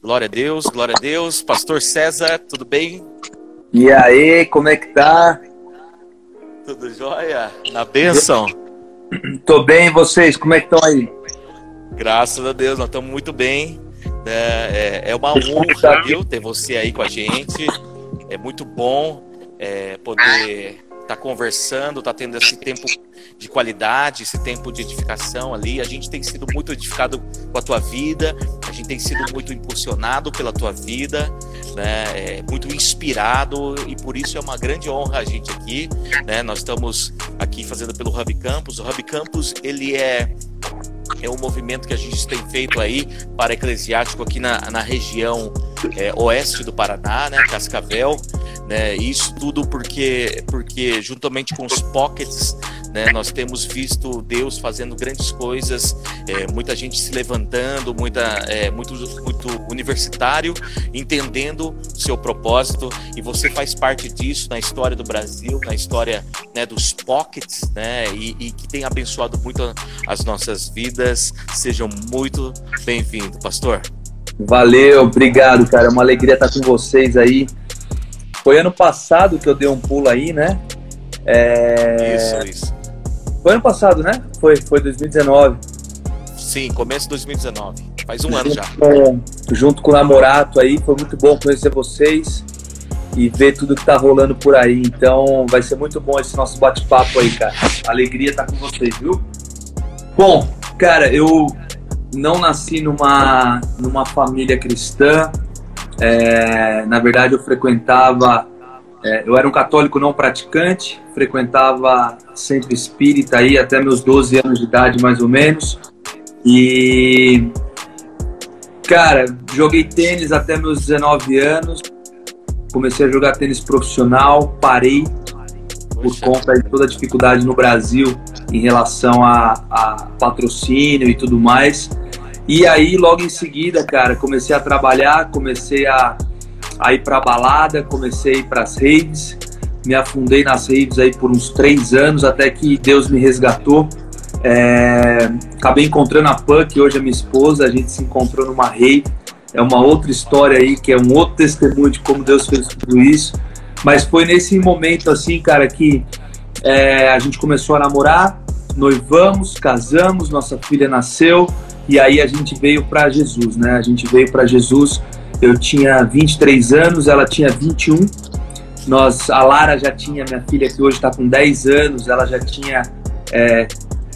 Glória a Deus, glória a Deus. Pastor César, tudo bem? E aí, como é que tá? Tudo jóia? Na bênção? Tô bem, e vocês? Como é que estão aí? Graças a Deus, nós estamos muito bem. É, é, é uma honra, viu, ter você aí com a gente. É muito bom é, poder tá conversando, tá tendo esse tempo de qualidade, esse tempo de edificação ali. A gente tem sido muito edificado com a tua vida, a gente tem sido muito impulsionado pela tua vida, né? É, muito inspirado e por isso é uma grande honra a gente aqui, né? Nós estamos aqui fazendo pelo Hub Campus. O Hub Campus ele é é um movimento que a gente tem feito aí para eclesiástico aqui na, na região é, oeste do Paraná, né, Cascavel, né, isso tudo porque, porque juntamente com os pockets, né, nós temos visto Deus fazendo grandes coisas, é, muita gente se levantando, muita, é, muito, muito universitário, entendendo seu propósito, e você faz parte disso na história do Brasil, na história né, dos pockets, né, e, e que tem abençoado muito as nossas vidas. Sejam muito bem-vindos, pastor. Valeu, obrigado, cara. É uma alegria estar com vocês aí. Foi ano passado que eu dei um pulo aí, né? É... Isso, isso. Foi ano passado, né? Foi, foi 2019. Sim, começo de 2019. Faz um junto ano já. Com, junto com o Namorato aí, foi muito bom conhecer vocês e ver tudo que tá rolando por aí. Então vai ser muito bom esse nosso bate-papo aí, cara. Alegria estar com vocês, viu? Bom, cara, eu não nasci numa, numa família cristã. É, na verdade, eu frequentava. É, eu era um católico não praticante, frequentava centro espírita aí até meus 12 anos de idade, mais ou menos. E. Cara, joguei tênis até meus 19 anos. Comecei a jogar tênis profissional, parei por conta de toda a dificuldade no Brasil em relação a, a patrocínio e tudo mais. E aí, logo em seguida, cara, comecei a trabalhar, comecei a, a ir pra balada, comecei a ir pras redes, me afundei nas redes aí por uns três anos, até que Deus me resgatou. É, acabei encontrando a Pan, que hoje é minha esposa, a gente se encontrou numa rede. É uma outra história aí, que é um outro testemunho de como Deus fez tudo isso. Mas foi nesse momento, assim, cara, que é, a gente começou a namorar, noivamos, casamos, nossa filha nasceu. E aí a gente veio para Jesus, né? A gente veio para Jesus. Eu tinha 23 anos, ela tinha 21. Nós, a Lara já tinha, minha filha que hoje está com 10 anos, ela já tinha é,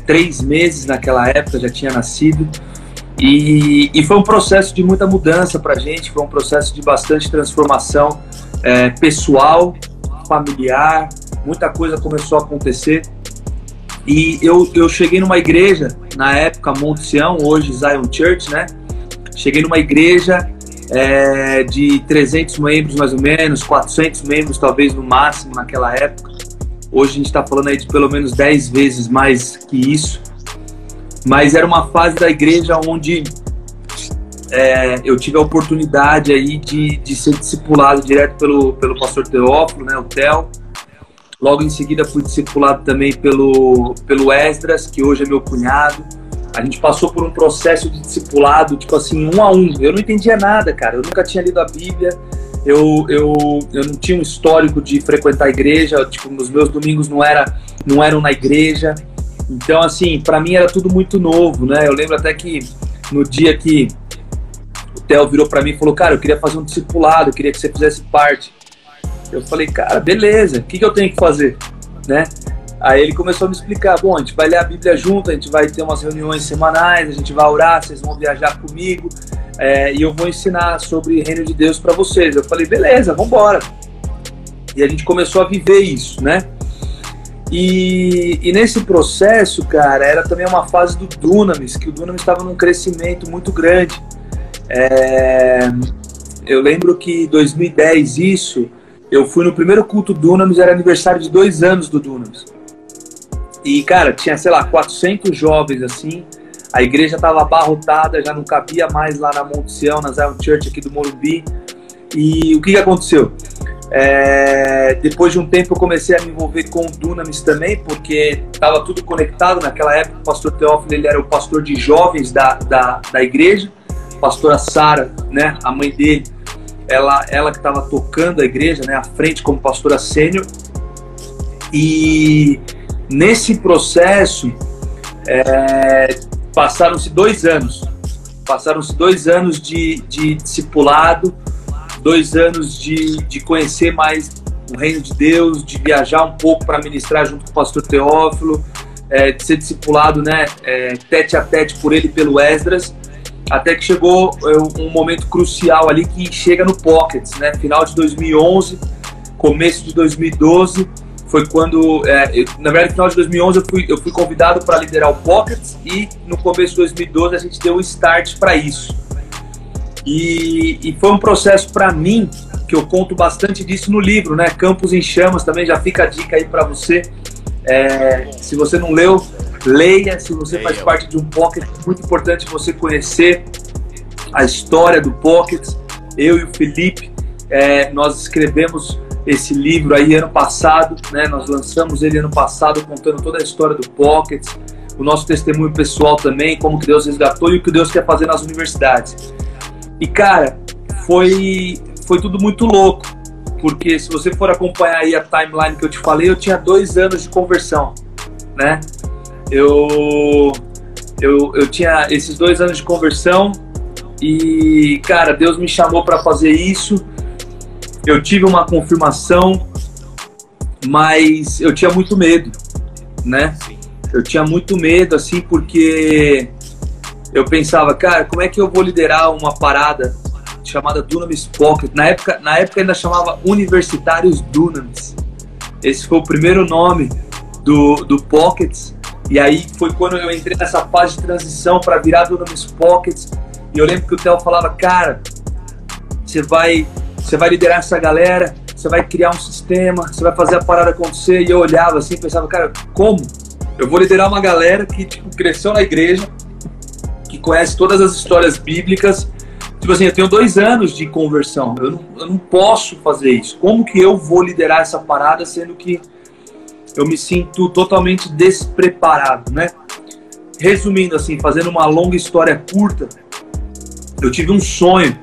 três meses naquela época, já tinha nascido. E, e foi um processo de muita mudança para a gente, foi um processo de bastante transformação é, pessoal, familiar, muita coisa começou a acontecer. E eu, eu cheguei numa igreja, na época Monte Sião, hoje Zion Church, né? Cheguei numa igreja é, de 300 membros mais ou menos, 400 membros talvez no máximo naquela época. Hoje a gente está falando aí de pelo menos 10 vezes mais que isso. Mas era uma fase da igreja onde é, eu tive a oportunidade aí de, de ser discipulado direto pelo, pelo pastor Teófilo, né, o Theo Logo em seguida fui discipulado também pelo, pelo Esdras, que hoje é meu cunhado. A gente passou por um processo de discipulado, tipo assim, um a um. Eu não entendia nada, cara. Eu nunca tinha lido a Bíblia. Eu, eu, eu não tinha um histórico de frequentar a igreja. Tipo, os meus domingos não, era, não eram na igreja. Então, assim, para mim era tudo muito novo, né? Eu lembro até que no dia que o Theo virou para mim e falou, cara, eu queria fazer um discipulado, eu queria que você fizesse parte. Eu falei, cara, beleza, o que, que eu tenho que fazer? Né? Aí ele começou a me explicar, bom, a gente vai ler a Bíblia junto, a gente vai ter umas reuniões semanais, a gente vai orar, vocês vão viajar comigo é, e eu vou ensinar sobre o reino de Deus para vocês. Eu falei, beleza, vamos embora. E a gente começou a viver isso, né? E, e, nesse processo, cara, era também uma fase do Dunamis, que o Dunamis estava num crescimento muito grande. É, eu lembro que em 2010 isso, eu fui no primeiro culto Dunamis, era aniversário de dois anos do Dunamis. E, cara, tinha, sei lá, 400 jovens, assim. A igreja estava abarrotada, já não cabia mais lá na Monte Sião, na Zion Church aqui do Morumbi. E o que, que aconteceu? É, depois de um tempo eu comecei a me envolver com o Dunamis também, porque estava tudo conectado. Naquela época o pastor Teófilo ele era o pastor de jovens da, da, da igreja. pastora Sara, né, a mãe dele, ela, ela que estava tocando a igreja, né, à frente como pastora sênior. E nesse processo é, passaram-se dois anos, passaram-se dois anos de, de discipulado, dois anos de, de conhecer mais o reino de Deus, de viajar um pouco para ministrar junto com o pastor Teófilo, é, de ser discipulado né, é, tete a tete por ele e pelo Esdras, até que chegou é, um momento crucial ali que chega no Pockets, né, final de 2011, começo de 2012, foi quando, é, eu, na verdade, final de 2011 eu fui, eu fui convidado para liderar o Pockets e no começo de 2012 a gente deu o start para isso. E, e, foi um processo para mim que eu conto bastante disso no livro, né? Campos em Chamas também já fica a dica aí para você é, se você não leu, leia. Se você leia. faz parte de um Pocket, é muito importante você conhecer a história do Pocket. Eu e o Felipe, é, nós escrevemos esse livro aí ano passado, né? Nós lançamos ele ano passado contando toda a história do Pocket, o nosso testemunho pessoal também, como que Deus resgatou e o que Deus quer fazer nas universidades. E cara, foi foi tudo muito louco porque se você for acompanhar aí a timeline que eu te falei, eu tinha dois anos de conversão, né? Eu, eu, eu tinha esses dois anos de conversão e, cara, Deus me chamou para fazer isso. Eu tive uma confirmação, mas eu tinha muito medo, né? Eu tinha muito medo, assim, porque eu pensava, cara, como é que eu vou liderar uma parada chamada Dunamis Pocket. Na época, na época ainda chamava Universitários Dunamis. Esse foi o primeiro nome do, do Pockets. E aí foi quando eu entrei nessa fase de transição para virar Dunamis Pockets. E eu lembro que o Theo falava, cara, você vai, você vai liderar essa galera, você vai criar um sistema, você vai fazer a parada acontecer. E eu olhava assim, pensava, cara, como? Eu vou liderar uma galera que tipo, cresceu na igreja, que conhece todas as histórias bíblicas, Tipo assim, eu tenho dois anos de conversão, eu não, eu não posso fazer isso. Como que eu vou liderar essa parada sendo que eu me sinto totalmente despreparado, né? Resumindo assim, fazendo uma longa história curta, eu tive um sonho,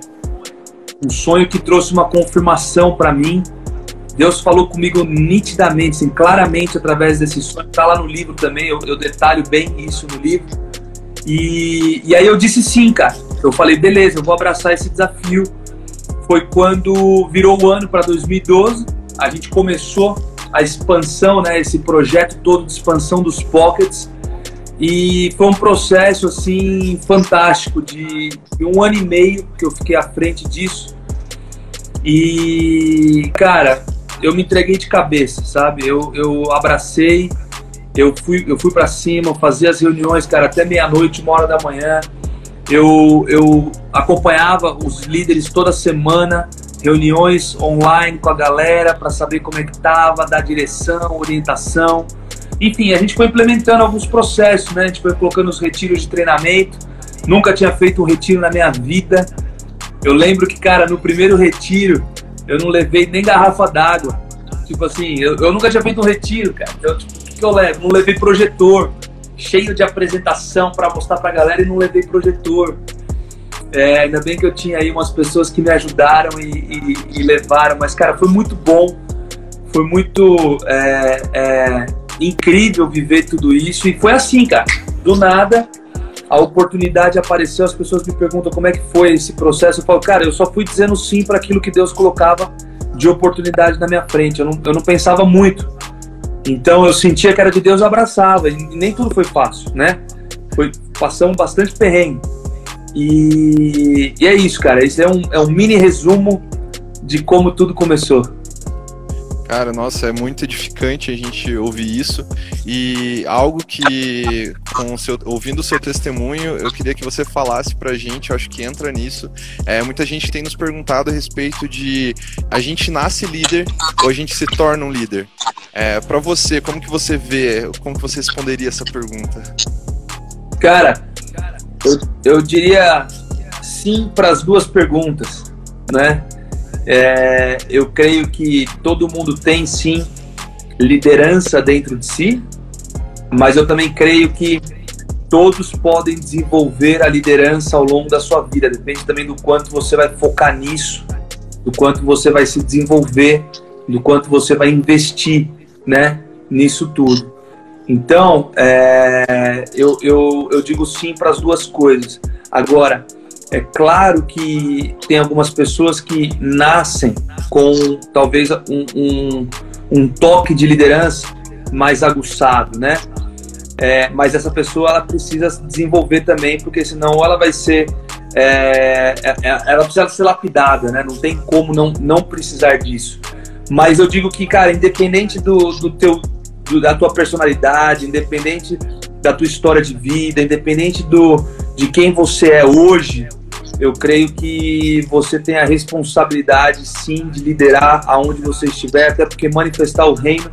um sonho que trouxe uma confirmação para mim. Deus falou comigo nitidamente, assim, claramente através desse sonho. Tá lá no livro também, eu, eu detalho bem isso no livro. E, e aí eu disse sim, cara. Eu falei, beleza, eu vou abraçar esse desafio. Foi quando virou o ano para 2012, a gente começou a expansão, né, esse projeto todo de expansão dos pockets. E foi um processo assim fantástico de, de um ano e meio que eu fiquei à frente disso. E cara, eu me entreguei de cabeça, sabe? Eu, eu abracei, eu fui, eu fui para cima, fazia as reuniões, cara, até meia-noite, uma hora da manhã. Eu, eu acompanhava os líderes toda semana, reuniões online com a galera para saber como é que estava, dar direção, orientação. Enfim, a gente foi implementando alguns processos, né? A gente foi colocando os retiros de treinamento. Nunca tinha feito um retiro na minha vida. Eu lembro que, cara, no primeiro retiro, eu não levei nem garrafa d'água. Tipo assim, eu, eu, nunca tinha feito um retiro, cara. Então, tipo, que, eu levo? Não levei projetor cheio de apresentação para mostrar para a galera e não levei projetor. É, ainda bem que eu tinha aí umas pessoas que me ajudaram e, e, e levaram, mas cara, foi muito bom, foi muito é, é, incrível viver tudo isso e foi assim, cara. Do nada, a oportunidade apareceu, as pessoas me perguntam como é que foi esse processo. Eu falo, cara, eu só fui dizendo sim para aquilo que Deus colocava de oportunidade na minha frente. Eu não, eu não pensava muito. Então eu sentia que era de Deus, eu abraçava. E nem tudo foi fácil, né? Foi, passamos bastante perrengue. E, e é isso, cara. Esse é um, é um mini resumo de como tudo começou. Cara, nossa, é muito edificante a gente ouvir isso. E algo que, com seu, ouvindo o seu testemunho, eu queria que você falasse pra gente, eu acho que entra nisso. É, muita gente tem nos perguntado a respeito de a gente nasce líder ou a gente se torna um líder. É, para você, como que você vê, como que você responderia essa pergunta? Cara, eu, eu diria sim para as duas perguntas, né? É, eu creio que todo mundo tem sim liderança dentro de si, mas eu também creio que todos podem desenvolver a liderança ao longo da sua vida. Depende também do quanto você vai focar nisso, do quanto você vai se desenvolver, do quanto você vai investir, né, nisso tudo. Então, é, eu, eu, eu digo sim para as duas coisas. Agora, é claro que tem algumas pessoas que nascem com talvez um, um, um toque de liderança mais aguçado, né? É, mas essa pessoa ela precisa se desenvolver também, porque senão ela vai ser. É, é, é, ela precisa ser lapidada, né? Não tem como não, não precisar disso. Mas eu digo que, cara, independente do, do teu, do, da tua personalidade, independente da tua história de vida, independente do, de quem você é hoje, eu creio que você tem a responsabilidade, sim, de liderar aonde você estiver, até porque manifestar o reino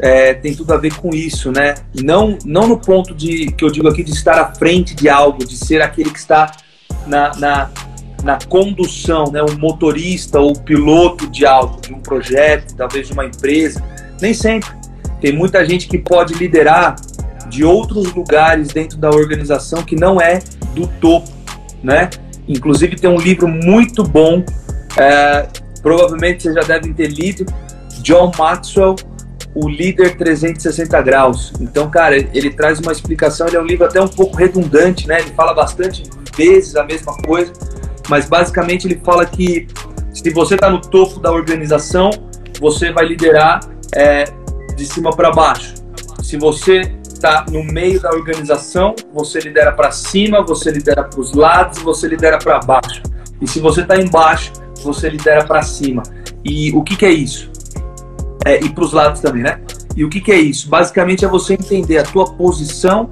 é, tem tudo a ver com isso, né? Não, não no ponto de que eu digo aqui de estar à frente de algo, de ser aquele que está na, na, na condução, né? O motorista ou piloto de algo, de um projeto, talvez de uma empresa. Nem sempre. Tem muita gente que pode liderar de outros lugares dentro da organização que não é do topo, né? Inclusive tem um livro muito bom, é, provavelmente vocês já devem ter lido, John Maxwell, O Líder 360 Graus. Então, cara, ele traz uma explicação, ele é um livro até um pouco redundante, né? Ele fala bastante vezes a mesma coisa, mas basicamente ele fala que se você está no topo da organização, você vai liderar é, de cima para baixo. Se você está no meio da organização, você lidera para cima, você lidera para os lados, você lidera para baixo. E se você está embaixo, você lidera para cima. E o que, que é isso? É, e para os lados também, né? E o que, que é isso? Basicamente é você entender a tua posição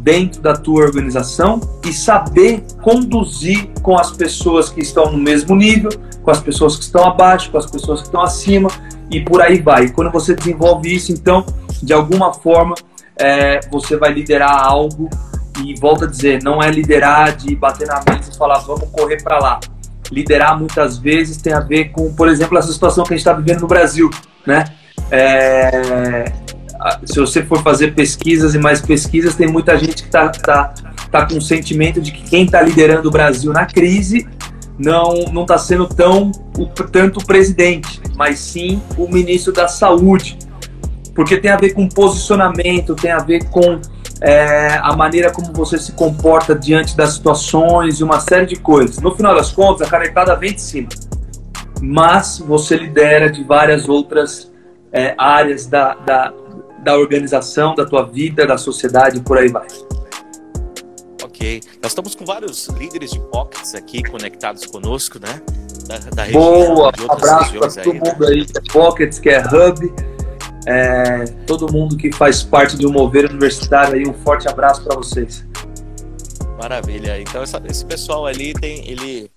dentro da tua organização e saber conduzir com as pessoas que estão no mesmo nível, com as pessoas que estão abaixo, com as pessoas que estão acima e por aí vai. E quando você desenvolve isso, então, de alguma forma, é, você vai liderar algo e volta a dizer, não é liderar de bater na mesa e falar vamos correr para lá. Liderar muitas vezes tem a ver com, por exemplo, essa situação que a gente está vivendo no Brasil, né? É, se você for fazer pesquisas e mais pesquisas, tem muita gente que está tá, tá com o sentimento de que quem está liderando o Brasil na crise não não está sendo tão o, tanto o presidente, mas sim o ministro da Saúde, porque tem a ver com posicionamento, tem a ver com é, a maneira como você se comporta diante das situações e uma série de coisas. No final das contas, a canetada vem de cima, mas você lidera de várias outras é, áreas da, da, da organização, da tua vida, da sociedade e por aí vai. Ok. Nós estamos com vários líderes de pockets aqui conectados conosco, né? Da, da região, Boa, um abraço para todo aí, mundo né? aí, que é Pockets, que é Hub é, todo mundo que faz parte do Mover Universitário aí, um forte abraço para vocês. Maravilha. Então essa, esse pessoal ali tem, ele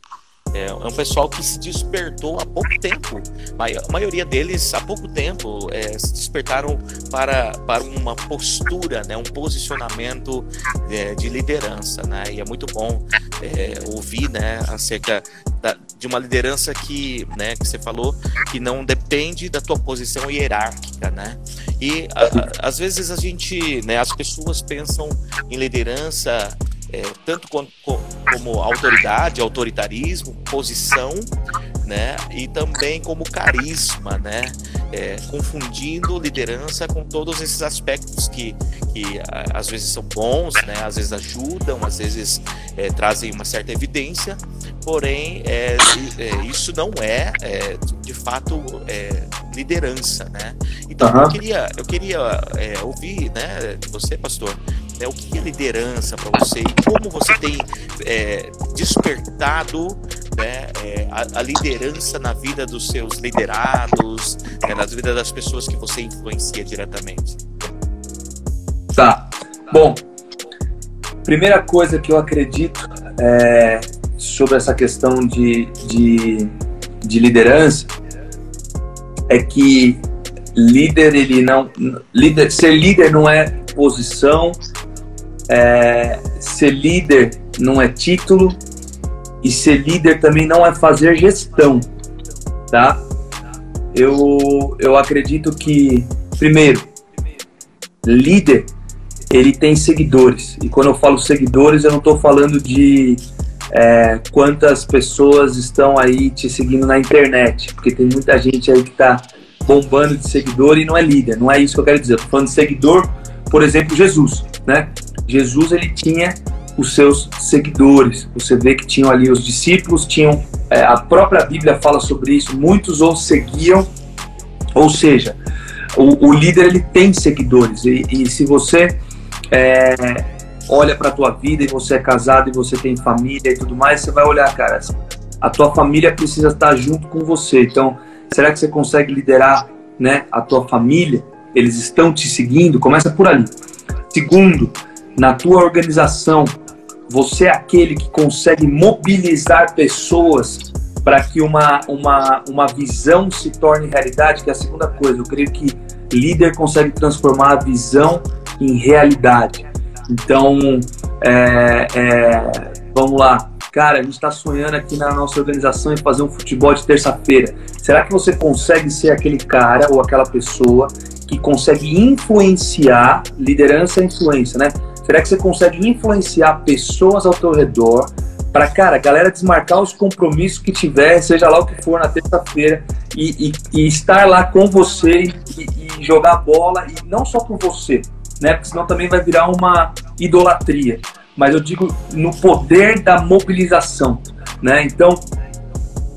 é, é, um pessoal que se despertou há pouco tempo. A maioria deles, há pouco tempo, é, se despertaram para, para uma postura, né, um posicionamento é, de liderança. Né? E é muito bom é, ouvir né, acerca da, de uma liderança que, né, que você falou, que não depende da tua posição hierárquica. Né? E a, a, às vezes a gente, né, as pessoas pensam em liderança é, tanto como, como, autoridade, autoritarismo, posição, né, e também como carisma, né, é, confundindo liderança com todos esses aspectos que, que às vezes são bons, né, às vezes ajudam, às vezes é, trazem uma certa evidência, porém é, é isso não é, é de fato é, liderança, né? Então uhum. eu queria, eu queria ouvir, né, de você, pastor, né, o que é liderança para você e como você tem é, despertado né, é, a, a, liderança na vida dos seus liderados, né, na vida das pessoas que você influencia diretamente. Tá. Bom, primeira coisa que eu acredito é, sobre essa questão de, de, de liderança é que líder ele não líder ser líder não é posição é, ser líder não é título e ser líder também não é fazer gestão, tá? Eu, eu acredito que, primeiro, líder ele tem seguidores. E quando eu falo seguidores, eu não estou falando de é, quantas pessoas estão aí te seguindo na internet, porque tem muita gente aí que está bombando de seguidor e não é líder. Não é isso que eu quero dizer. Tô falando de seguidor, por exemplo, Jesus, né? Jesus ele tinha os seus seguidores. Você vê que tinham ali os discípulos, tinham é, a própria Bíblia fala sobre isso. Muitos o seguiam, ou seja, o, o líder ele tem seguidores e, e se você é, olha para a tua vida e você é casado e você tem família e tudo mais, você vai olhar, cara, a tua família precisa estar junto com você. Então, será que você consegue liderar, né, a tua família? Eles estão te seguindo? Começa por ali. Segundo, na tua organização, você é aquele que consegue mobilizar pessoas para que uma, uma, uma visão se torne realidade, que é a segunda coisa. Eu creio que líder consegue transformar a visão em realidade. Então, é, é, vamos lá. Cara, a gente está sonhando aqui na nossa organização em fazer um futebol de terça-feira. Será que você consegue ser aquele cara ou aquela pessoa que consegue influenciar, liderança e influência, né? Será que você consegue influenciar pessoas ao teu redor para, cara, a galera desmarcar os compromissos que tiver, seja lá o que for, na terça-feira, e, e, e, estar lá com você e, e jogar bola, e não só por você, né? Porque senão também vai virar uma idolatria. Mas eu digo no poder da mobilização, né? Então,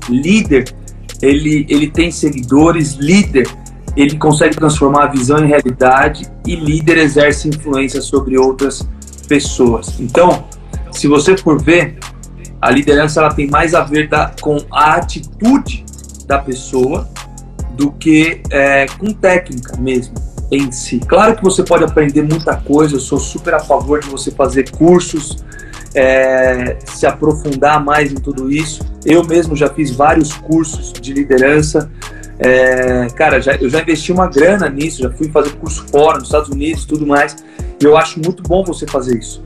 líder, ele, ele tem seguidores, líder, ele consegue transformar a visão em realidade e líder exerce influência sobre outras pessoas. Então, se você for ver, a liderança ela tem mais a ver da, com a atitude da pessoa do que é, com técnica mesmo em si. Claro que você pode aprender muita coisa, eu sou super a favor de você fazer cursos, é, se aprofundar mais em tudo isso. Eu mesmo já fiz vários cursos de liderança. É, cara, já, eu já investi uma grana nisso, já fui fazer curso fora, nos Estados Unidos tudo mais. E eu acho muito bom você fazer isso.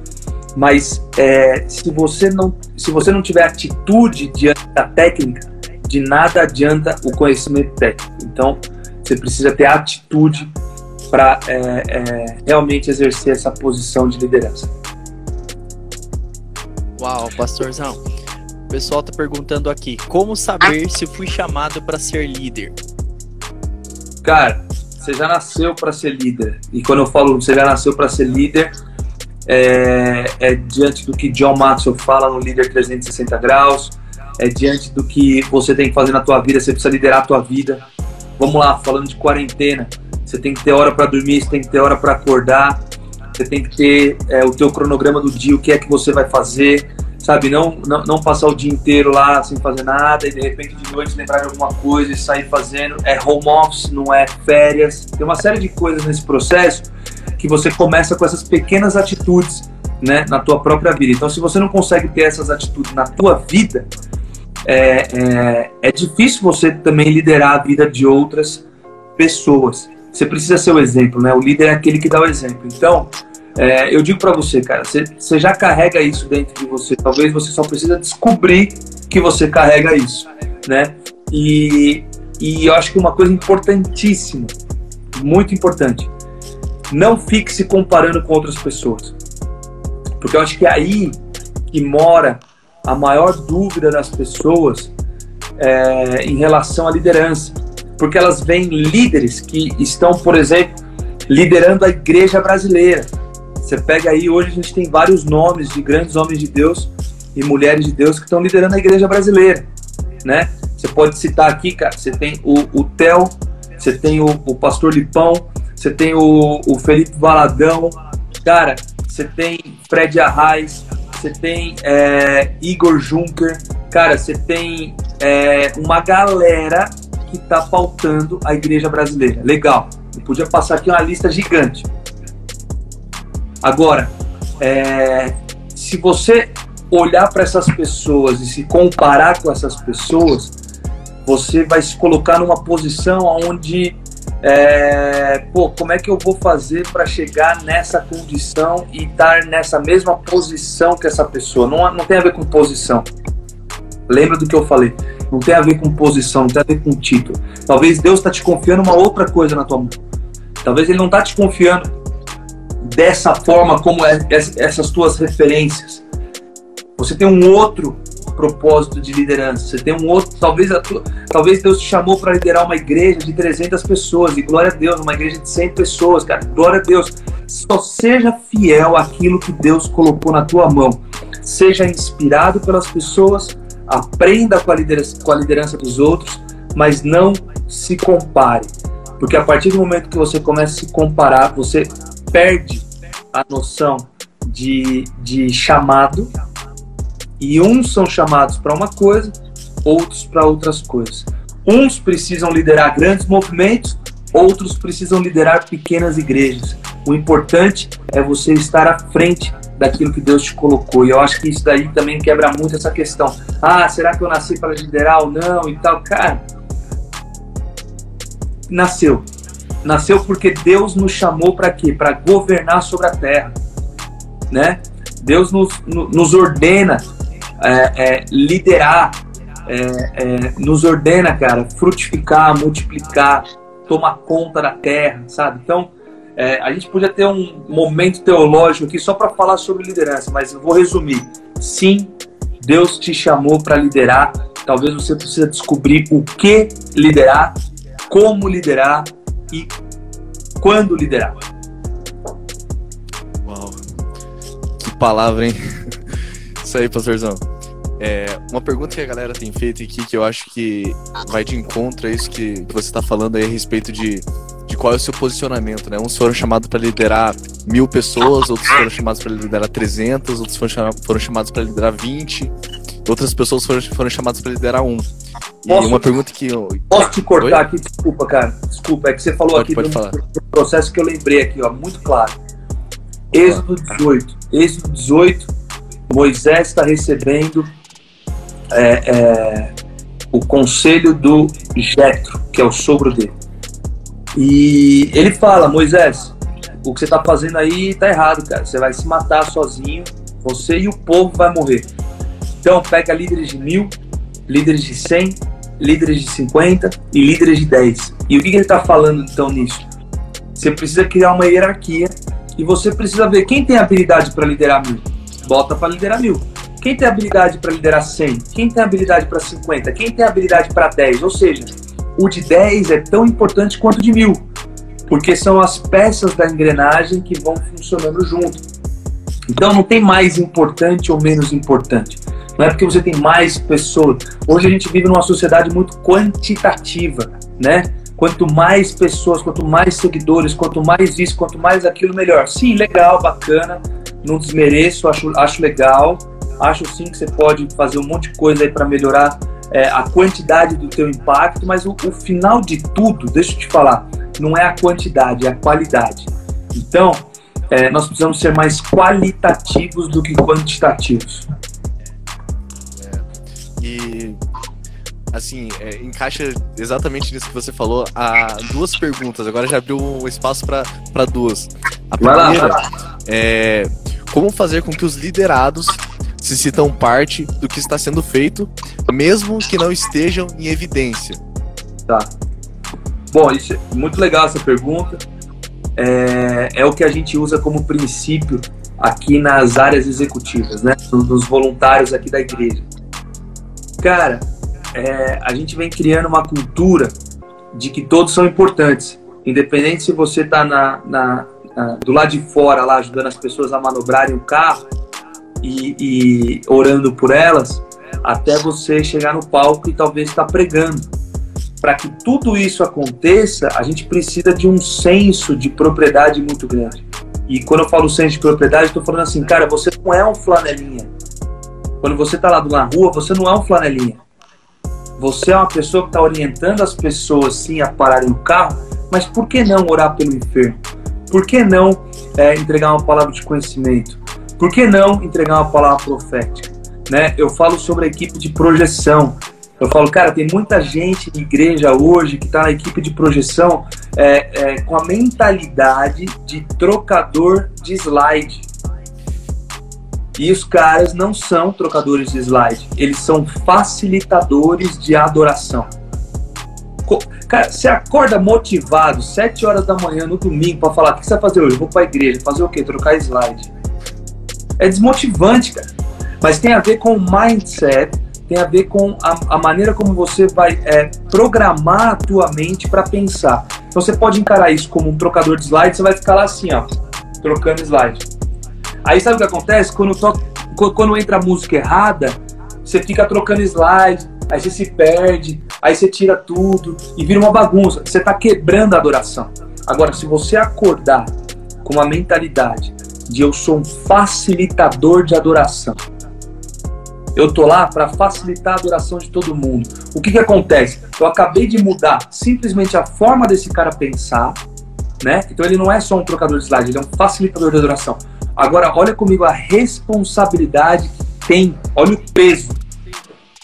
Mas é, se, você não, se você não tiver atitude diante da técnica, de nada adianta o conhecimento técnico. Então, você precisa ter atitude para é, é, realmente exercer essa posição de liderança. Uau, pastorzão. O pessoal está perguntando aqui: como saber se fui chamado para ser líder? Cara, você já nasceu para ser líder. E quando eu falo você já nasceu para ser líder, é, é, diante do que John Maxwell fala no Líder 360 Graus, é diante do que você tem que fazer na tua vida, você precisa liderar a tua vida. Vamos lá, falando de quarentena você tem que ter hora para dormir, você tem que ter hora para acordar, você tem que ter é, o teu cronograma do dia, o que é que você vai fazer, sabe? Não, não, não passar o dia inteiro lá sem fazer nada e de repente de noite lembrar de alguma coisa e sair fazendo. É home office, não é férias. Tem uma série de coisas nesse processo que você começa com essas pequenas atitudes né, na tua própria vida. Então, se você não consegue ter essas atitudes na tua vida, é, é, é difícil você também liderar a vida de outras pessoas você precisa ser o exemplo, né? O líder é aquele que dá o exemplo. Então, é, eu digo para você, cara, você, já carrega isso dentro de você. Talvez você só precisa descobrir que você carrega isso, né? E, e eu acho que uma coisa importantíssima, muito importante, não fique se comparando com outras pessoas. Porque eu acho que é aí que mora a maior dúvida das pessoas é, em relação à liderança porque elas veem líderes que estão, por exemplo, liderando a igreja brasileira. Você pega aí, hoje a gente tem vários nomes de grandes homens de Deus e mulheres de Deus que estão liderando a igreja brasileira, né? Você pode citar aqui, cara, você tem o, o Theo, você tem o, o Pastor Lipão, você tem o, o Felipe Valadão, cara, você tem Fred Arraes, você tem é, Igor Juncker, cara, você tem é, uma galera que está pautando a igreja brasileira. Legal. Eu podia passar aqui uma lista gigante. Agora, é, se você olhar para essas pessoas e se comparar com essas pessoas, você vai se colocar numa posição onde, é, pô, como é que eu vou fazer para chegar nessa condição e estar nessa mesma posição que essa pessoa? Não, não tem a ver com posição. Lembra do que eu falei? Não tem a ver com posição, não tem a ver com título. Talvez Deus está te confiando uma outra coisa na tua mão. Talvez Ele não está te confiando dessa forma como é, essas tuas referências. Você tem um outro propósito de liderança. Você tem um outro, talvez, tua, talvez Deus te chamou para liderar uma igreja de 300 pessoas, e glória a Deus, uma igreja de 100 pessoas, cara, glória a Deus. Só seja fiel àquilo que Deus colocou na tua mão. Seja inspirado pelas pessoas, aprenda com a liderança, com a liderança dos outros, mas não se compare. Porque a partir do momento que você começa a se comparar, você perde a noção de, de chamado, e uns são chamados para uma coisa, outros para outras coisas. Uns precisam liderar grandes movimentos, outros precisam liderar pequenas igrejas. O importante é você estar à frente daquilo que Deus te colocou. E eu acho que isso daí também quebra muito essa questão. Ah, será que eu nasci para liderar ou não e tal? Cara, nasceu. Nasceu porque Deus nos chamou para quê? Para governar sobre a terra, né? Deus nos, nos ordena é, é, liderar, é, é, nos ordena, cara, frutificar, multiplicar, tomar conta da terra, sabe? Então, é, a gente podia ter um momento teológico aqui só para falar sobre liderança, mas eu vou resumir. Sim, Deus te chamou para liderar. Talvez você precisa descobrir o que liderar, como liderar e quando liderar. Uau, que palavra, hein? Isso aí, pastorzão. É, uma pergunta que a galera tem feito aqui, que eu acho que vai de encontro a isso que, você está falando aí a respeito de, de qual é o seu posicionamento, né? Uns foram chamados para liderar mil pessoas, outros foram chamados para liderar 300, outros foram chamados para liderar 20, outras pessoas foram, foram chamadas para liderar um. E posso, uma pergunta que eu... Posso te cortar Oi? aqui? Desculpa, cara. Desculpa, é que você falou pode, aqui pode do, do processo que eu lembrei aqui, ó, muito claro. Êxodo 18. Êxodo 18 Moisés está recebendo é, é, o conselho do Jetro, que é o sogro dele. E ele fala, Moisés, o que você está fazendo aí está errado, cara. Você vai se matar sozinho, você e o povo vai morrer. Então pega líderes de mil, líderes de cem, líderes de cinquenta e líderes de dez. E o que, que ele está falando então nisso? Você precisa criar uma hierarquia e você precisa ver quem tem habilidade para liderar mil bota para liderar mil. Quem tem habilidade para liderar 100? Quem tem habilidade para 50? Quem tem habilidade para 10? Ou seja, o de 10 é tão importante quanto o de mil, porque são as peças da engrenagem que vão funcionando junto. Então não tem mais importante ou menos importante. Não é porque você tem mais pessoas. Hoje a gente vive numa sociedade muito quantitativa, né? Quanto mais pessoas, quanto mais seguidores, quanto mais isso, quanto mais aquilo, melhor. Sim, legal, bacana não desmereço, acho, acho legal. Acho sim que você pode fazer um monte de coisa aí para melhorar é, a quantidade do teu impacto, mas o, o, final de tudo, deixa eu te falar, não é a quantidade, é a qualidade. Então, é, nós precisamos ser mais qualitativos do que quantitativos. E assim, é, encaixa exatamente nisso que você falou. Há duas perguntas, agora já abriu um espaço para duas. A primeira é como fazer com que os liderados se sintam parte do que está sendo feito, mesmo que não estejam em evidência? Tá. Bom, isso é muito legal essa pergunta. É, é o que a gente usa como princípio aqui nas áreas executivas, né? Nos voluntários aqui da igreja. Cara, é, a gente vem criando uma cultura de que todos são importantes, independente se você está na, na, ah, do lado de fora lá ajudando as pessoas a manobrarem o carro e, e orando por elas, até você chegar no palco e talvez estar tá pregando. Para que tudo isso aconteça, a gente precisa de um senso de propriedade muito grande. E quando eu falo senso de propriedade, estou falando assim, cara, você não é um flanelinha. Quando você está lá na rua, você não é um flanelinha. Você é uma pessoa que está orientando as pessoas sim a pararem o carro, mas por que não orar pelo enfermo? Por que não é, entregar uma palavra de conhecimento? Por que não entregar uma palavra profética? Né? Eu falo sobre a equipe de projeção. Eu falo, cara, tem muita gente de igreja hoje que está na equipe de projeção é, é, com a mentalidade de trocador de slide. E os caras não são trocadores de slide, eles são facilitadores de adoração. Cara, você acorda motivado, 7 horas da manhã no domingo, para falar: o que você vai fazer hoje? Eu vou pra igreja. Fazer o quê? Trocar slide. É desmotivante, cara. Mas tem a ver com o mindset, tem a ver com a, a maneira como você vai é, programar a tua mente para pensar. Então você pode encarar isso como um trocador de slide, você vai ficar lá assim, ó, trocando slide. Aí sabe o que acontece? Quando, to... quando entra a música errada, você fica trocando slide, aí você se perde, aí você tira tudo e vira uma bagunça. Você está quebrando a adoração. Agora, se você acordar com uma mentalidade de eu sou um facilitador de adoração, eu tô lá para facilitar a adoração de todo mundo. O que que acontece? Eu acabei de mudar simplesmente a forma desse cara pensar, né? Então ele não é só um trocador de slide, ele é um facilitador de adoração. Agora olha comigo a responsabilidade que tem, olha o peso,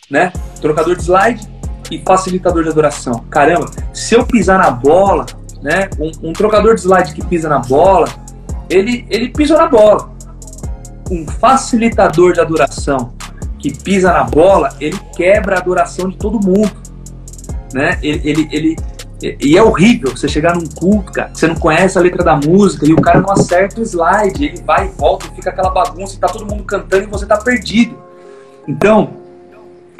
né? Trocador de slide e facilitador de adoração. Caramba, se eu pisar na bola, né? Um, um trocador de slide que pisa na bola, ele ele pisou na bola. Um facilitador de adoração que pisa na bola, ele quebra a adoração de todo mundo. Né? Ele, ele, ele, e é horrível você chegar num culto, cara, você não conhece a letra da música e o cara não acerta o slide, ele vai e volta fica aquela bagunça tá todo mundo cantando e você tá perdido. Então,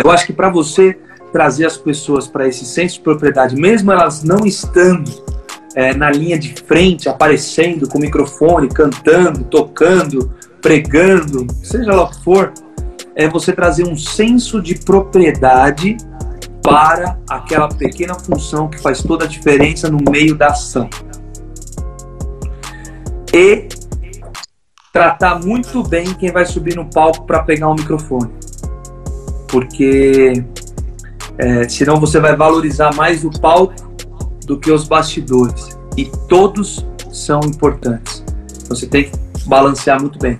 eu acho que para você trazer as pessoas para esse senso de propriedade, mesmo elas não estando é, na linha de frente, aparecendo com o microfone, cantando, tocando, pregando, seja lá o que for, é você trazer um senso de propriedade para aquela pequena função que faz toda a diferença no meio da ação. E tratar muito bem quem vai subir no palco para pegar um microfone. Porque é, senão você vai valorizar mais o palco do que os bastidores. E todos são importantes. Você tem que balancear muito bem.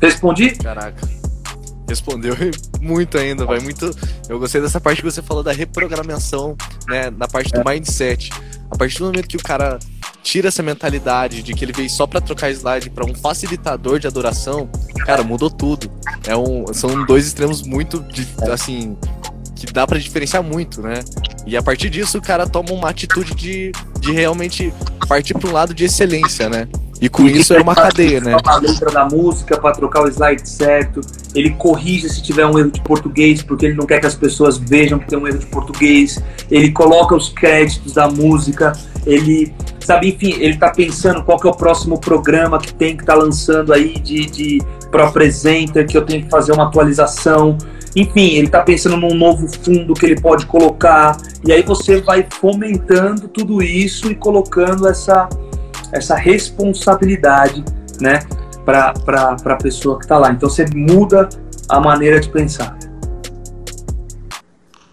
Respondi? Caraca. Respondeu muito ainda, vai muito. Eu gostei dessa parte que você falou da reprogramação, né? Na parte do mindset. A partir do momento que o cara tira essa mentalidade de que ele veio só para trocar slide para um facilitador de adoração, cara, mudou tudo. É um, são dois extremos muito, assim, que dá para diferenciar muito, né? E a partir disso o cara toma uma atitude de, de realmente partir para um lado de excelência, né? E com isso é uma cadeia, né? A letra da música para trocar o slide certo. Ele corrige se tiver um erro de português, porque ele não quer que as pessoas vejam que tem um erro de português. Ele coloca os créditos da música. Ele, sabe, enfim, ele tá pensando qual que é o próximo programa que tem que estar tá lançando aí de, de Pro que eu tenho que fazer uma atualização. Enfim, ele tá pensando num novo fundo que ele pode colocar. E aí você vai fomentando tudo isso e colocando essa essa responsabilidade, né, para a pessoa que está lá. Então você muda a maneira de pensar.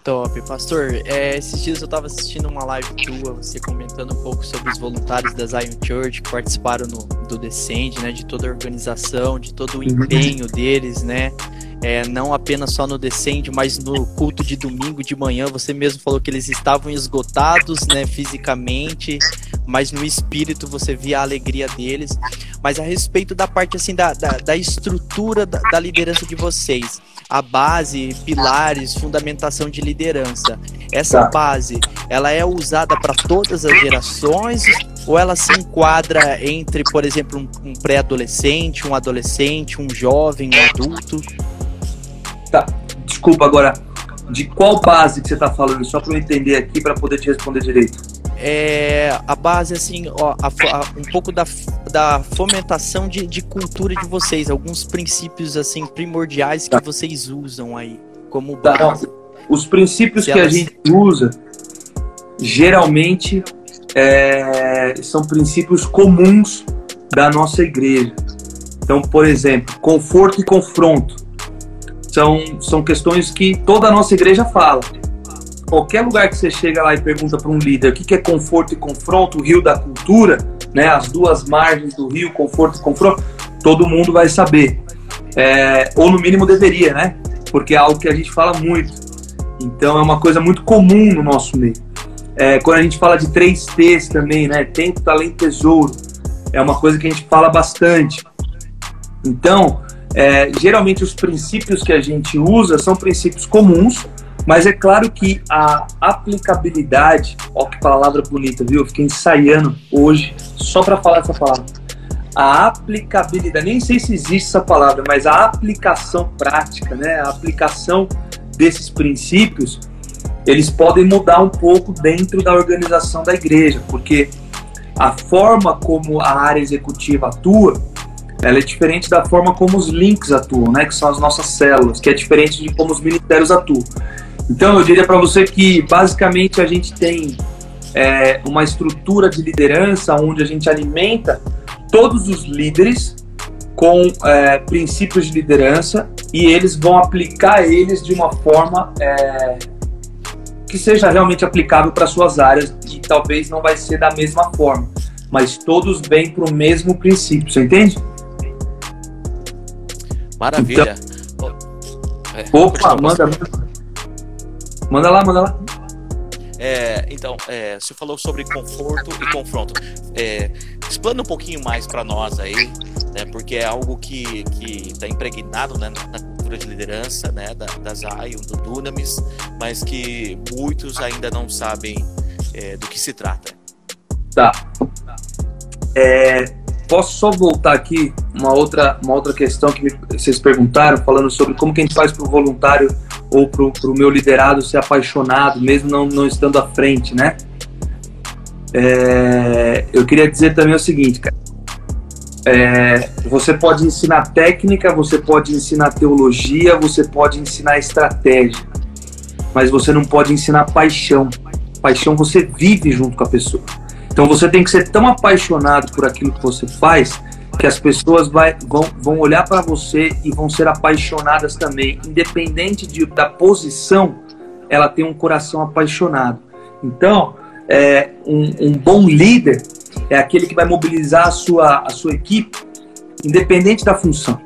Top. Pastor, é, esses dias eu estava assistindo uma live tua, você comentando um pouco sobre os voluntários da Zion Church que participaram no, do Descend, né? De toda a organização, de todo o uhum. empenho deles, né? É, não apenas só no Descend, mas no culto de domingo de manhã. Você mesmo falou que eles estavam esgotados, né? Fisicamente, mas no espírito você via a alegria deles. Mas a respeito da parte assim da, da, da estrutura da, da, liderança de vocês, a base, pilares, fundamentação de liderança. Essa tá. base, ela é usada para todas as gerações ou ela se enquadra entre, por exemplo, um, um pré-adolescente, um adolescente, um jovem, um adulto? Tá. Desculpa agora. De qual base que você está falando? Só para eu entender aqui para poder te responder direito é, a base, assim, ó, a, a, um pouco da, da fomentação de, de cultura de vocês, alguns princípios, assim, primordiais que tá. vocês usam aí como tá, base. Os princípios Se que elas... a gente usa, geralmente, é, são princípios comuns da nossa igreja. Então, por exemplo, conforto e confronto. São, são questões que toda a nossa igreja fala qualquer lugar que você chega lá e pergunta para um líder o que, que é conforto e confronto, o rio da cultura, né, as duas margens do rio, conforto e confronto, todo mundo vai saber. É, ou no mínimo deveria, né? Porque é algo que a gente fala muito. Então é uma coisa muito comum no nosso meio. É, quando a gente fala de três T's também, né? Tempo, talento, tesouro. É uma coisa que a gente fala bastante. Então, é, geralmente os princípios que a gente usa são princípios comuns Mas é claro que a aplicabilidade, ó que palavra bonita, viu? Eu fiquei ensaiando hoje só para falar essa palavra. A aplicabilidade, nem sei se existe essa palavra, mas a aplicação prática, né? A aplicação desses princípios, eles podem mudar um pouco dentro da organização da igreja, porque a forma como a área executiva atua, ela é diferente da forma como os links atuam, né? Que são as nossas células, que é diferente de como os ministérios atuam. Então, eu diria para você que basicamente a gente tem é, uma estrutura de liderança onde a gente alimenta todos os líderes com é, princípios de liderança e eles vão aplicar eles de uma forma é, que seja realmente aplicável para suas áreas e talvez não vai ser da mesma forma, mas todos vêm para o mesmo princípio, você entende? Maravilha. Então, é, opa, manda, manda. Manda lá, manda lá. É, então, é, você falou sobre conforto e confronto. É, explana um pouquinho mais para nós aí, né, porque é algo que está impregnado né, na cultura de liderança né, da, da Zion, do Dunamis, mas que muitos ainda não sabem é, do que se trata. Tá. É, Posso só voltar aqui uma outra, uma outra questão que vocês perguntaram, falando sobre como que a gente faz para o voluntário ou para o meu liderado ser apaixonado, mesmo não, não estando à frente, né? É, eu queria dizer também o seguinte, cara. É, você pode ensinar técnica, você pode ensinar teologia, você pode ensinar estratégia, mas você não pode ensinar paixão. Paixão você vive junto com a pessoa. Então você tem que ser tão apaixonado por aquilo que você faz que as pessoas vai, vão, vão olhar para você e vão ser apaixonadas também, independente de, da posição, ela tem um coração apaixonado. Então, é, um, um bom líder é aquele que vai mobilizar a sua, a sua equipe, independente da função.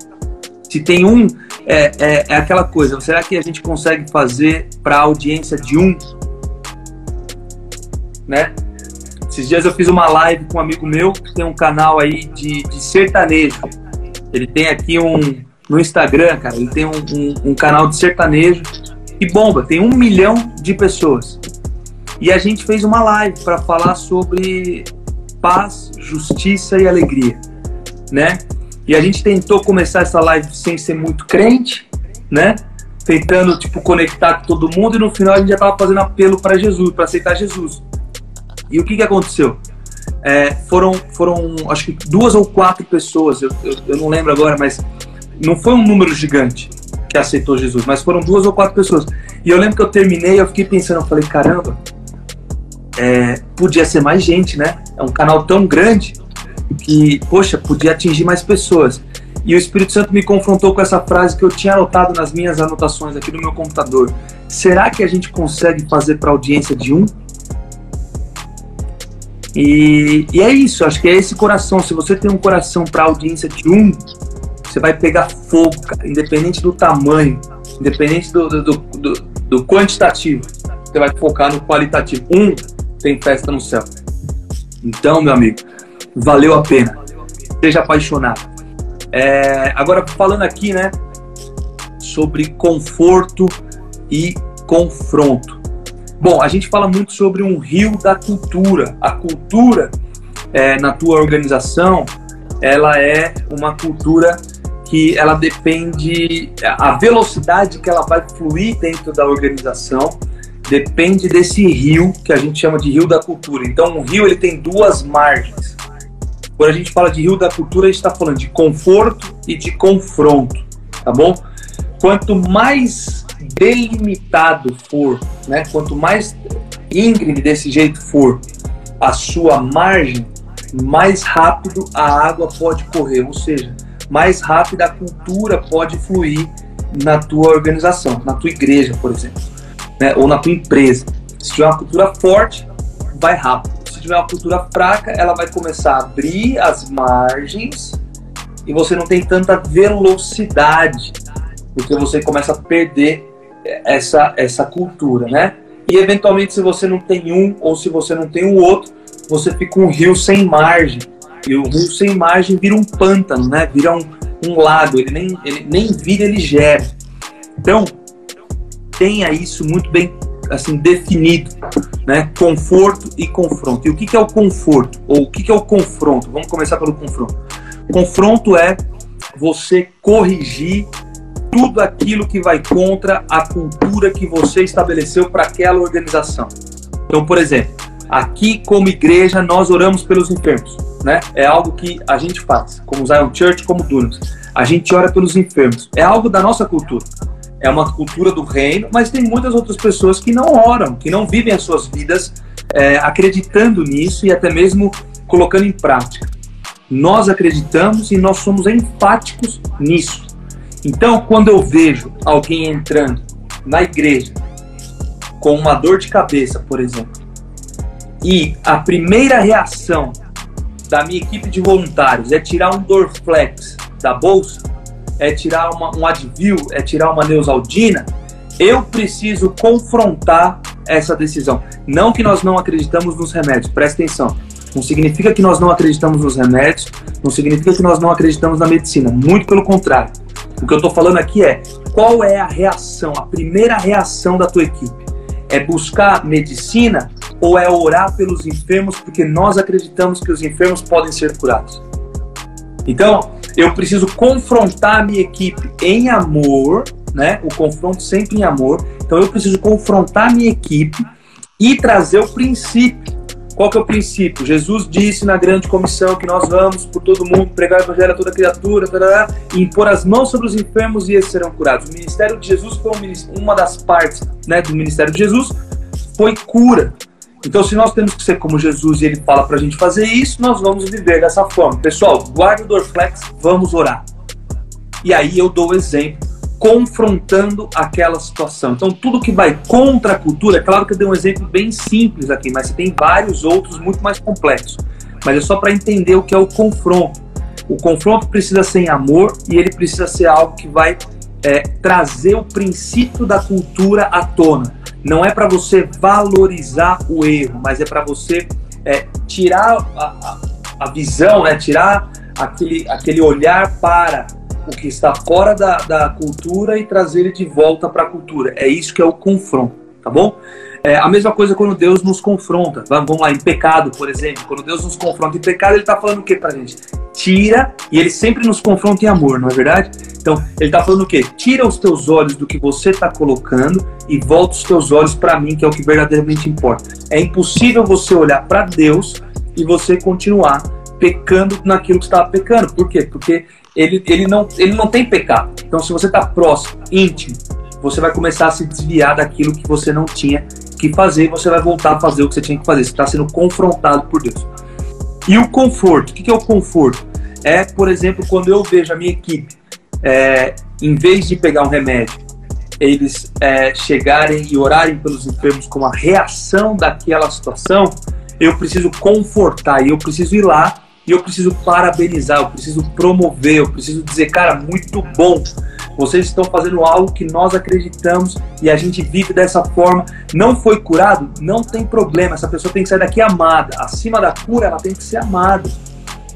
Se tem um, é, é, é aquela coisa, será que a gente consegue fazer para a audiência de um? Né? Esses dias eu fiz uma live com um amigo meu que tem um canal aí de, de sertanejo. Ele tem aqui um. No Instagram, cara, ele tem um, um, um canal de sertanejo e bomba, tem um milhão de pessoas. E a gente fez uma live para falar sobre paz, justiça e alegria, né? E a gente tentou começar essa live sem ser muito crente, né? Tentando tipo conectar com todo mundo e no final a gente já tava fazendo apelo para Jesus, para aceitar Jesus. E o que, que aconteceu? É, foram, foram, acho que duas ou quatro pessoas, eu, eu, eu, não lembro agora, mas não foi um número gigante que aceitou Jesus, mas foram duas ou quatro pessoas. E eu lembro que eu terminei, eu fiquei pensando, eu falei, caramba, é, podia ser mais gente, né? É um canal tão grande que, poxa, podia atingir mais pessoas. E o Espírito Santo me confrontou com essa frase que eu tinha anotado nas minhas anotações aqui no meu computador. Será que a gente consegue fazer para audiência de um? E, e é isso, acho que é esse coração. Se você tem um coração para audiência de um, você vai pegar fogo, independente do tamanho, independente do, do, do, do quantitativo. Você vai focar no qualitativo. Um tem festa no céu. Então, meu amigo, valeu a pena. Seja apaixonado. É, agora, falando aqui, né, sobre conforto e confronto. Bom, a gente fala muito sobre um rio da cultura. A cultura é, na tua organização, ela é uma cultura que ela depende a velocidade que ela vai fluir dentro da organização depende desse rio que a gente chama de rio da cultura. Então, um rio ele tem duas margens. Quando a gente fala de rio da cultura, a gente está falando de conforto e de confronto, tá bom? Quanto mais delimitado for, né, quanto mais íngreme desse jeito for a sua margem, mais rápido a água pode correr, ou seja, mais rápido a cultura pode fluir na tua organização, na tua igreja, por exemplo, né, ou na tua empresa. Se tiver uma cultura forte, vai rápido. Se tiver uma cultura fraca, ela vai começar a abrir as margens e você não tem tanta velocidade, porque você começa a perder essa, essa cultura, né? E eventualmente, se você não tem um ou se você não tem o outro, você fica um rio sem margem. E o rio sem margem vira um pântano, né? Vira um, um lago, ele nem, ele nem vira, ele gera. Então, tenha isso muito bem assim definido, né? Conforto e confronto. E o que, que é o conforto? Ou o que, que é o confronto? Vamos começar pelo confronto. Confronto é você corrigir tudo aquilo que vai contra a cultura que você estabeleceu para aquela organização. Então, por exemplo, aqui como igreja nós oramos pelos enfermos, né? É algo que a gente faz, como Zion Church, como Dunamis. A gente ora pelos enfermos. É algo da nossa cultura é uma cultura do reino, mas tem muitas outras pessoas que não oram, que não vivem as suas vidas é, acreditando nisso e até mesmo colocando em prática. Nós acreditamos e nós somos enfáticos nisso. Então, quando eu vejo alguém entrando na igreja com uma dor de cabeça, por exemplo, e a primeira reação da minha equipe de voluntários é tirar um Dorflex da bolsa, é tirar uma, um Advil, é tirar uma Neusaldina, eu preciso confrontar essa decisão. Não que nós não acreditamos nos remédios, presta atenção. Não significa que nós não acreditamos nos remédios, não significa que nós não acreditamos na medicina. Muito pelo contrário. O que eu estou falando aqui é qual é a reação, a primeira reação da tua equipe? É buscar medicina ou é orar pelos enfermos porque nós acreditamos que os enfermos podem ser curados? Então, eu preciso confrontar a minha equipe em amor, né? O confronto sempre em amor. Então eu preciso confrontar a minha equipe e trazer o princípio. Qual que é o princípio? Jesus disse na grande comissão que nós vamos por todo mundo pregar o evangelho a toda criatura tarará, e impor as mãos sobre os enfermos e esses serão curados. O ministério de Jesus foi uma das partes né, do ministério de Jesus foi cura. Então, se nós temos que ser como Jesus e ele fala para a gente fazer isso, nós vamos viver dessa forma. Pessoal, guarde o Dorflex, vamos orar. E aí eu dou o exemplo, confrontando aquela situação. Então, tudo que vai contra a cultura, é claro que eu dei um exemplo bem simples aqui, mas tem vários outros muito mais complexos. Mas é só para entender o que é o confronto. O confronto precisa ser em amor e ele precisa ser algo que vai é, trazer o princípio da cultura à tona não é para você valorizar o erro, mas é para você é, tirar a, a, a, visão, né? tirar aquele, aquele olhar para o que está fora da, da cultura e trazer ele de volta para a cultura. É isso que é o confronto, tá bom? É a mesma coisa quando Deus nos confronta. Vamos lá, em pecado, por exemplo. Quando Deus nos confronta em pecado, Ele está falando o que para gente? Tira, e Ele sempre nos confronta em amor, não é verdade? Então, Ele está falando o quê? Tira os teus olhos do que você está colocando e volta os teus olhos para mim, que é o que verdadeiramente importa. É impossível você olhar para Deus e você continuar pecando naquilo que estava pecando. Por quê? Porque ele, ele, não, ele não tem pecado. Então, se você está próximo, íntimo, você vai começar a se desviar daquilo que você não tinha que fazer, você vai voltar a fazer o que você tinha que fazer. Você está sendo confrontado por Deus. E o conforto, o que é o conforto? É, por exemplo, quando eu vejo a minha equipe, é, em vez de pegar um remédio, eles é, chegarem e orarem pelos enfermos como a reação daquela situação, eu preciso confortar e eu preciso ir lá e eu preciso parabenizar, eu preciso promover, eu preciso dizer, cara, muito bom. Vocês estão fazendo algo que nós acreditamos e a gente vive dessa forma. Não foi curado? Não tem problema. Essa pessoa tem que sair daqui amada. Acima da cura, ela tem que ser amada.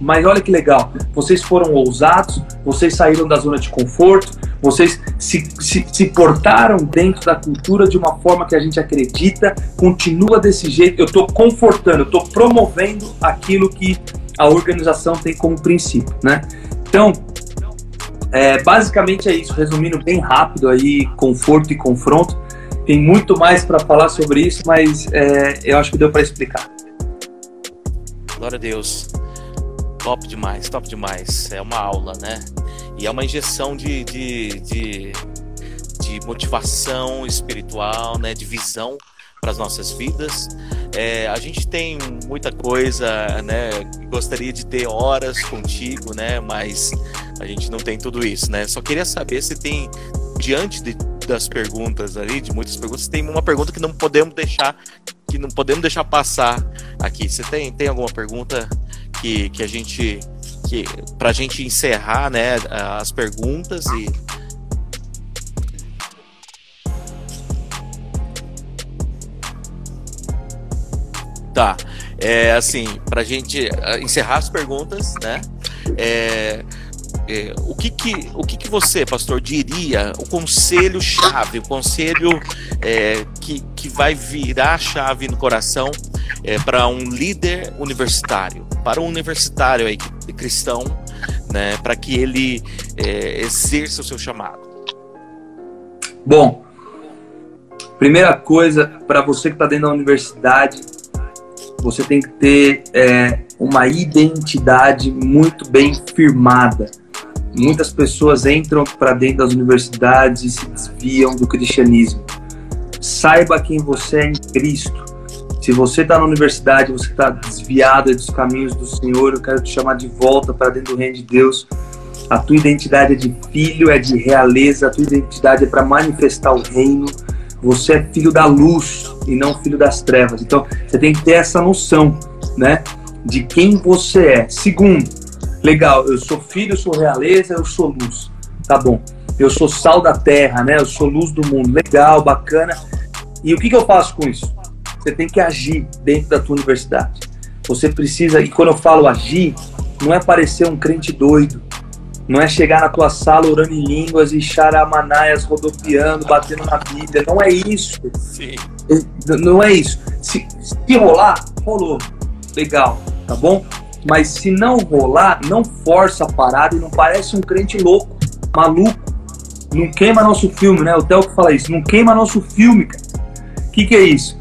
Mas olha que legal, vocês foram ousados, vocês saíram da zona de conforto, vocês se, se, se, portaram dentro da cultura de uma forma que a gente acredita, continua desse jeito. Eu estou confortando, eu estou promovendo aquilo que a organização tem como princípio, né? Então, é, basicamente é isso, resumindo bem rápido aí, conforto e confronto. Tem muito mais para falar sobre isso, mas é, eu acho que deu para explicar. Glória a Deus. Top demais, top demais. É uma aula, né? E é uma injeção de, de, de, de motivação espiritual, né? De visão para as nossas vidas. É, a gente tem muita coisa, né? Gostaria de ter horas contigo, né? Mas a gente não tem tudo isso, né? Só queria saber se tem, diante de, das perguntas ali, de muitas perguntas, tem uma pergunta que não podemos deixar, que não podemos deixar passar aqui. Você tem, tem alguma pergunta que, que a gente, que para a gente encerrar, né? As perguntas e Tá. É, assim, pra gente ah, encerrar as perguntas, né? É, é, o, que, que, o que, que você, pastor, diria, o conselho-chave, o conselho é, que, que vai virar chave no coração é, para um líder universitário, para um universitário aí, cristão, né, para que ele é, exerça o seu chamado? Bom, primeira coisa, para você que está dentro da universidade, você tem que ter é, uma identidade muito bem firmada muitas pessoas entram para dentro das universidades e se desviam do cristianismo. Saiba quem você é em Cristo. Se você está na universidade, você está desviado dos caminhos do Senhor, eu quero te chamar de volta para dentro do reino de Deus. A tua identidade é de filho, é de realeza, a tua identidade é para manifestar o reino. Você é filho da luz e não filho das trevas. Então, você tem que ter essa noção, né, de quem você é. Segundo, legal, eu sou filho, eu sou realeza, eu sou luz. Tá bom. Eu sou sal da terra, né? Eu sou luz do mundo. Legal, bacana. E o que, que eu faço com isso? Você tem que agir dentro da tua universidade. Você precisa, e quando eu falo agir, não é parecer um crente doido. Não é chegar na tua sala orando em línguas e charamanaias rodopiando, batendo na Bíblia. Não é isso. Sim. Não é isso. Se, se rolar, rolou. Legal, tá bom? Mas se não rolar, não força a parada e não parece um crente louco, maluco. Não queima nosso filme, né? O Theo que fala isso. Não queima nosso filme, cara. O que, que é isso?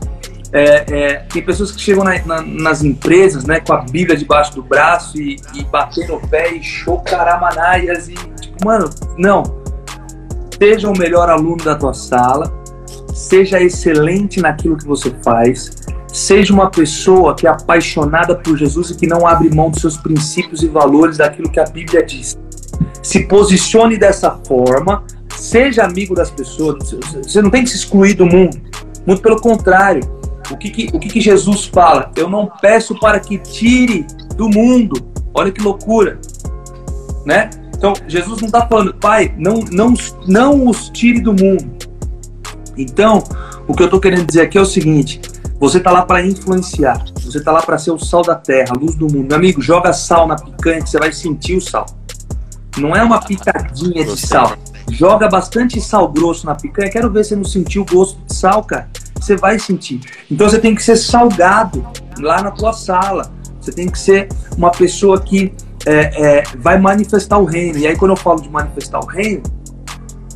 É, é, tem pessoas que chegam na, na, nas empresas, né, com a Bíblia debaixo do braço e, e bater no pé e chocaramanaias e tipo, mano, não. Seja o melhor aluno da tua sala, seja excelente naquilo que você faz, Seja uma pessoa que é apaixonada por Jesus e que não abre mão dos seus princípios e valores daquilo que a Bíblia diz. Se posicione dessa forma, seja amigo das pessoas. Você não tem que se excluir do mundo. Muito pelo contrário. O que, que o que, que Jesus fala? Eu não peço para que tire do mundo. Olha que loucura. Né? Então, Jesus não está falando, pai, não, não, não os tire do mundo. Então, o que eu estou querendo dizer aqui é o seguinte: você tá lá para influenciar. Você tá lá para ser o sal da terra, a luz do mundo. Meu amigo, joga sal na picanha que você vai sentir o sal. Não é uma pitadinha de sal. Joga bastante sal grosso na picanha. Quero ver se você não sentiu o gosto de sal, cara. Você vai sentir. Então você tem que ser salgado lá na tua sala. Você tem que ser uma pessoa que é, é, vai manifestar o reino. E aí, quando eu falo de manifestar o reino,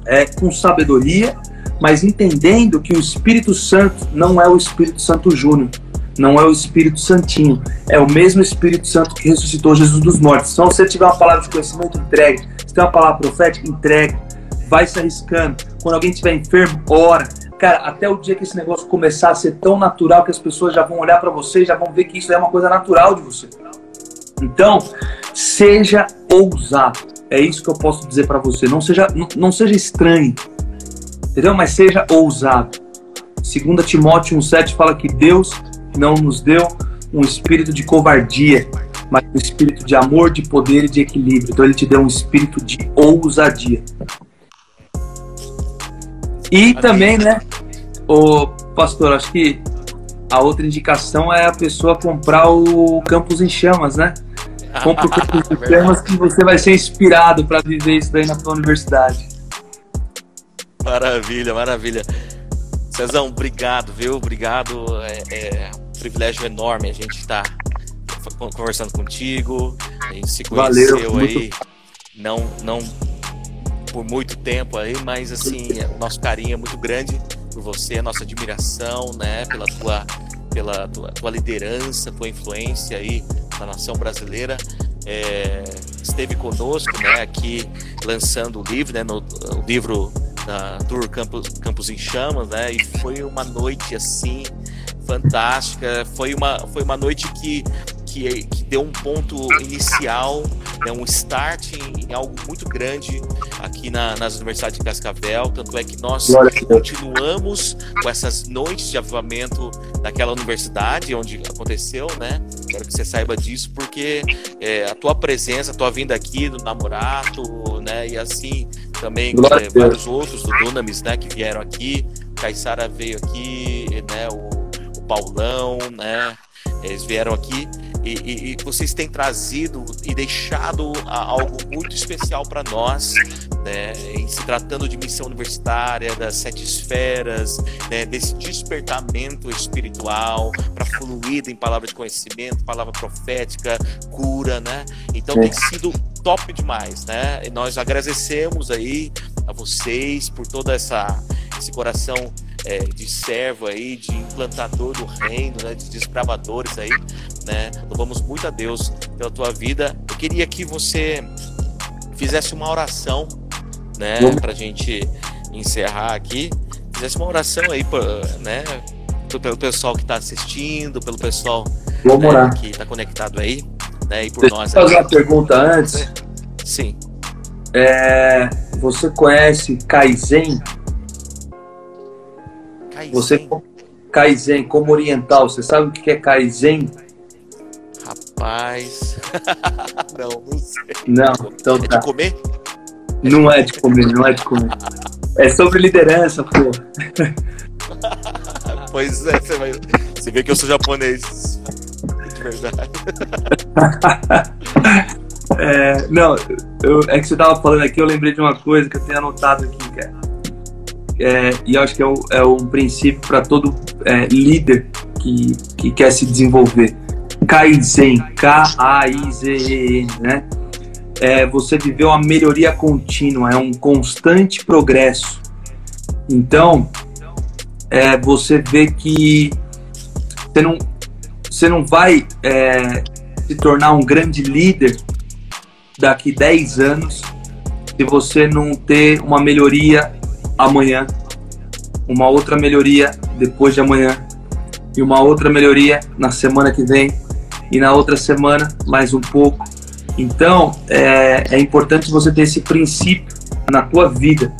é com sabedoria, mas entendendo que o Espírito Santo não é o Espírito Santo Júnior, não é o Espírito Santinho, é o mesmo Espírito Santo que ressuscitou Jesus dos mortos. Então, se você tiver uma palavra de conhecimento, entregue. Se tem uma palavra profética, entregue. Vai se arriscando. Quando alguém estiver enfermo, ora. Cara, até o dia que esse negócio começar a ser tão natural que as pessoas já vão olhar para você, já vão ver que isso é uma coisa natural de você. Então, seja ousado. É isso que eu posso dizer para você. Não seja, não, não seja estranho entendeu? Mas seja ousado. 2 Timóteo 1,7 fala que Deus não nos deu um espírito de covardia, mas um espírito de amor, de poder e de equilíbrio. Então ele te deu um espírito de ousadia. E também, né, o pastor, acho que a outra indicação é a pessoa comprar o Campus em Chamas, né? Compre o Campus em Chamas que você vai ser inspirado para viver isso daí na sua universidade. Maravilha, maravilha. Cezão, obrigado, viu? Obrigado. É, é um privilégio enorme a gente estar tá conversando contigo. A gente se conheceu Valeu, aí, muito... não, não por muito tempo aí, mas assim, o nosso carinho é muito grande por você, nossa admiração, né, pela tua, pela tua, tua liderança, tua influência aí na nação brasileira. É, esteve conosco, né, aqui lançando o livro, né, no, o livro da Tour Campos, Campos em Chamas, né? E foi uma noite assim fantástica. Foi uma, foi uma noite que, que, que deu um ponto inicial, né, um start em, em algo muito grande aqui na, nas universidades de Cascavel. Tanto é que nós continuamos com essas noites de avivamento naquela universidade onde aconteceu, né? Quero que você saiba disso, porque é, a tua presença, a tua vinda aqui do Namorato, né? E assim também é, vários outros do Dunamis, né? Que vieram aqui. Caissara veio aqui, né? O, o Paulão, né? Eles vieram aqui e, e, e vocês têm trazido e deixado algo muito especial para nós, né, em se tratando de missão universitária, das sete esferas, né, desse despertamento espiritual para fluir em palavra de conhecimento, palavra profética, cura, né? Então tem sido top demais, né? E nós agradecemos aí a vocês por toda essa esse coração é, de servo aí, de implantador do reino, né, de desbravadores aí, né? Louvamos muito a Deus pela tua vida. Eu queria que você fizesse uma oração, né, pra gente encerrar aqui. Fizesse uma oração aí, né, pelo pessoal que está assistindo, pelo pessoal né, que está conectado aí, né, e por Deixa nós. Eu fazer uma pergunta antes. Sim. É, você conhece Kaizen? Kaizen? Você Kaizen como oriental, você sabe o que é Kaizen? Rapaz, não, não sei. Não, então é tá. de comer? Não é de comer, não é de comer. É sobre liderança, pô. pois é, você, vai... você vê que eu sou japonês. De verdade. é, não, eu, é que você tava falando aqui, eu lembrei de uma coisa que eu tenho anotado aqui, cara. É, e eu acho que é, um, é um princípio para todo é, líder que, que quer se desenvolver. Kaizen, K-A-I-Z-E-N, né? É você viver uma melhoria contínua, é um constante progresso. Então, é, você vê que você não, você não vai é, se tornar um grande líder daqui 10 anos se você não ter uma melhoria amanhã, uma outra melhoria depois de amanhã e uma outra melhoria na semana que vem e na outra semana mais um pouco. Então é, é importante você ter esse princípio na tua vida.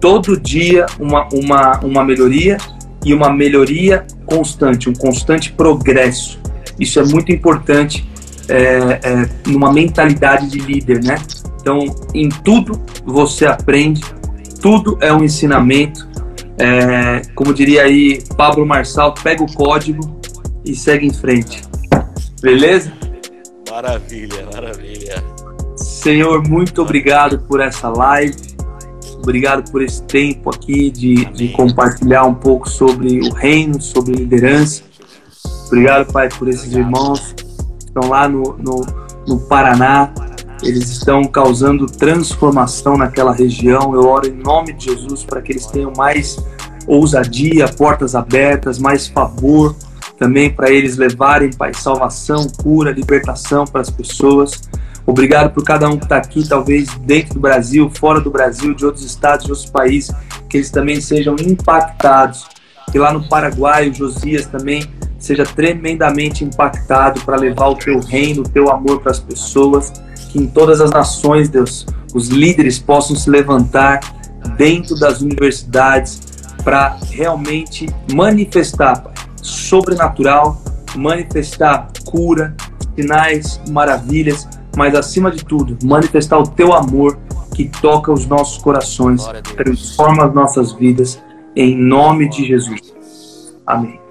Todo dia uma, uma, uma melhoria e uma melhoria constante, um constante progresso. Isso é muito importante é, é, numa mentalidade de líder, né? Então, em tudo você aprende, tudo é um ensinamento. É, como diria aí Pablo Marçal, pega o código e segue em frente. Beleza? Maravilha, maravilha. Senhor, muito obrigado por essa live. Obrigado por esse tempo aqui de, de compartilhar um pouco sobre o reino, sobre liderança. Obrigado, Pai, por esses irmãos que estão lá no, no, no Paraná, eles estão causando transformação naquela região. Eu oro em nome de Jesus para que eles tenham mais ousadia, portas abertas, mais favor também para eles levarem, Pai, salvação, cura, libertação para as pessoas. Obrigado por cada um que está aqui, talvez dentro do Brasil, fora do Brasil, de outros estados, de outros países, que eles também sejam impactados. Que lá no Paraguai, o Josias também seja tremendamente impactado para levar o teu reino, o teu amor para as pessoas que em todas as nações, Deus, os líderes possam se levantar dentro das universidades para realmente manifestar pai, sobrenatural, manifestar cura, sinais, maravilhas, mas acima de tudo, manifestar o teu amor que toca os nossos corações, transforma as nossas vidas, em nome de Jesus. Amém.